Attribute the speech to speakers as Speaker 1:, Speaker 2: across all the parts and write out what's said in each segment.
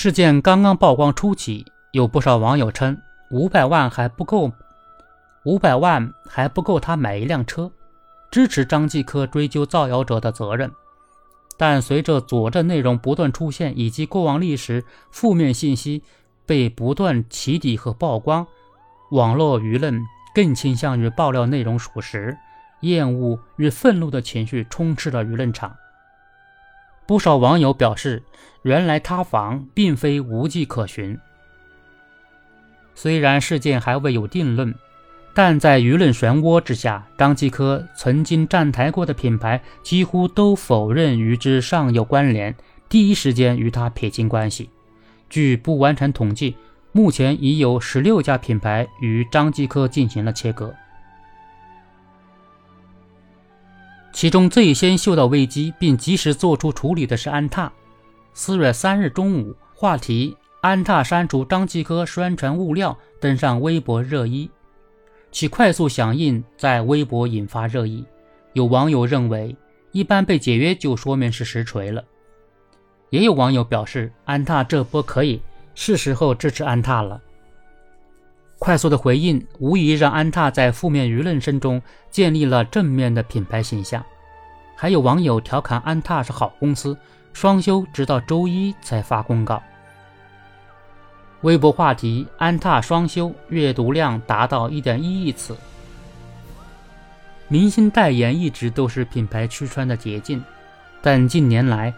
Speaker 1: 事件刚刚曝光初期，有不少网友称五百万还不够，五百万还不够他买一辆车，支持张继科追究造谣者的责任。但随着佐证内容不断出现，以及过往历史负面信息被不断起底和曝光，网络舆论更倾向于爆料内容属实，厌恶与愤怒的情绪充斥了舆论场。不少网友表示，原来塌房并非无迹可寻。虽然事件还未有定论。但在舆论漩涡之下，张继科曾经站台过的品牌几乎都否认与之尚有关联，第一时间与他撇清关系。据不完全统计，目前已有十六家品牌与张继科进行了切割。其中最先嗅到危机并及时做出处理的是安踏。四月三日中午，话题“安踏删除张继科宣传物料”登上微博热议。其快速响应在微博引发热议，有网友认为，一般被解约就说明是实锤了；也有网友表示，安踏这波可以，是时候支持安踏了。快速的回应无疑让安踏在负面舆论声中建立了正面的品牌形象。还有网友调侃安踏是好公司，双休直到周一才发公告。微博话题“安踏双休”阅读量达到一点一亿次。明星代言一直都是品牌吃穿的捷径，但近年来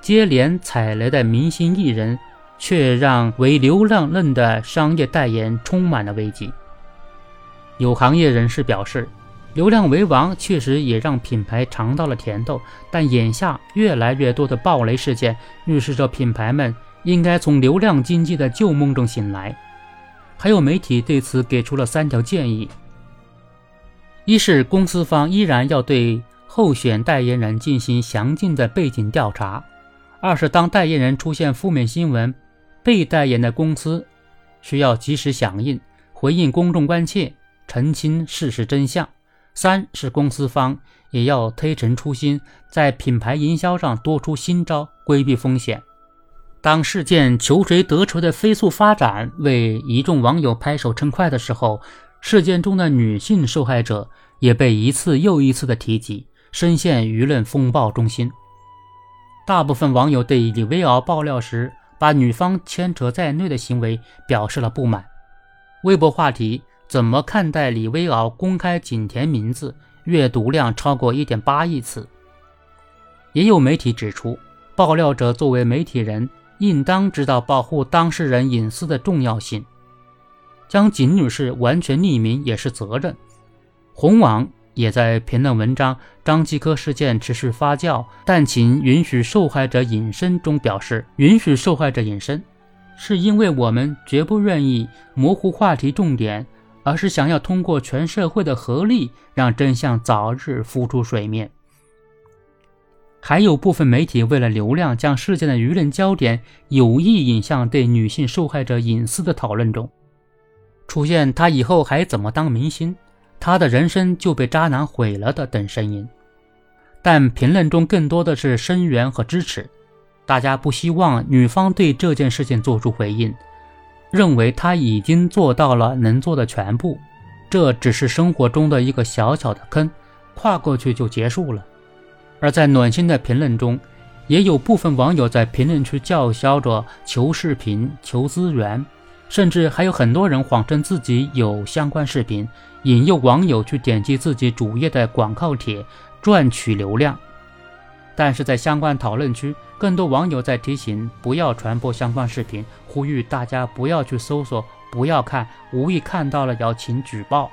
Speaker 1: 接连踩雷的明星艺人，却让唯流量论的商业代言充满了危机。有行业人士表示，流量为王确实也让品牌尝到了甜头，但眼下越来越多的暴雷事件，预示着品牌们。应该从流量经济的旧梦中醒来。还有媒体对此给出了三条建议：一是公司方依然要对候选代言人进行详尽的背景调查；二是当代言人出现负面新闻，被代言的公司需要及时响应，回应公众关切，澄清事实真相；三是公司方也要推陈出新，在品牌营销上多出新招，规避风险。当事件求锤得锤的飞速发展为一众网友拍手称快的时候，事件中的女性受害者也被一次又一次的提及，深陷舆论风暴中心。大部分网友对李薇敖爆料时把女方牵扯在内的行为表示了不满。微博话题：怎么看待李威敖公开景甜名字？阅读量超过一点八亿次。也有媒体指出，爆料者作为媒体人。应当知道保护当事人隐私的重要性，将景女士完全匿名也是责任。红网也在评论文章“张继科事件持续发酵，但请允许受害者隐身”中表示，允许受害者隐身，是因为我们绝不愿意模糊话题重点，而是想要通过全社会的合力，让真相早日浮出水面。还有部分媒体为了流量，将事件的舆论焦点有意引向对女性受害者隐私的讨论中，出现她以后还怎么当明星，她的人生就被渣男毁了的等声音。但评论中更多的是声援和支持，大家不希望女方对这件事情做出回应，认为她已经做到了能做的全部，这只是生活中的一个小小的坑，跨过去就结束了。而在暖心的评论中，也有部分网友在评论区叫嚣着求视频、求资源，甚至还有很多人谎称自己有相关视频，引诱网友去点击自己主页的广告帖赚取流量。但是在相关讨论区，更多网友在提醒不要传播相关视频，呼吁大家不要去搜索、不要看，无意看到了要请举报。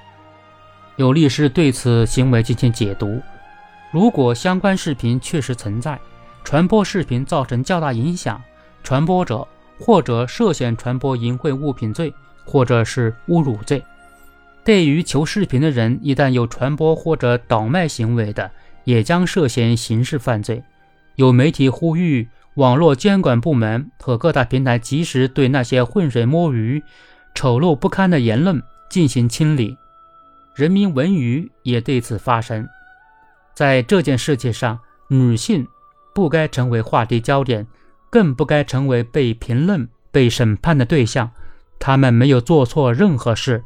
Speaker 1: 有律师对此行为进行解读。如果相关视频确实存在，传播视频造成较大影响，传播者或者涉嫌传播淫秽物品罪，或者是侮辱罪。对于求视频的人，一旦有传播或者倒卖行为的，也将涉嫌刑事犯罪。有媒体呼吁网络监管部门和各大平台及时对那些浑水摸鱼、丑陋不堪的言论进行清理。人民文娱也对此发声。在这件事情上，女性不该成为话题焦点，更不该成为被评论、被审判的对象。他们没有做错任何事，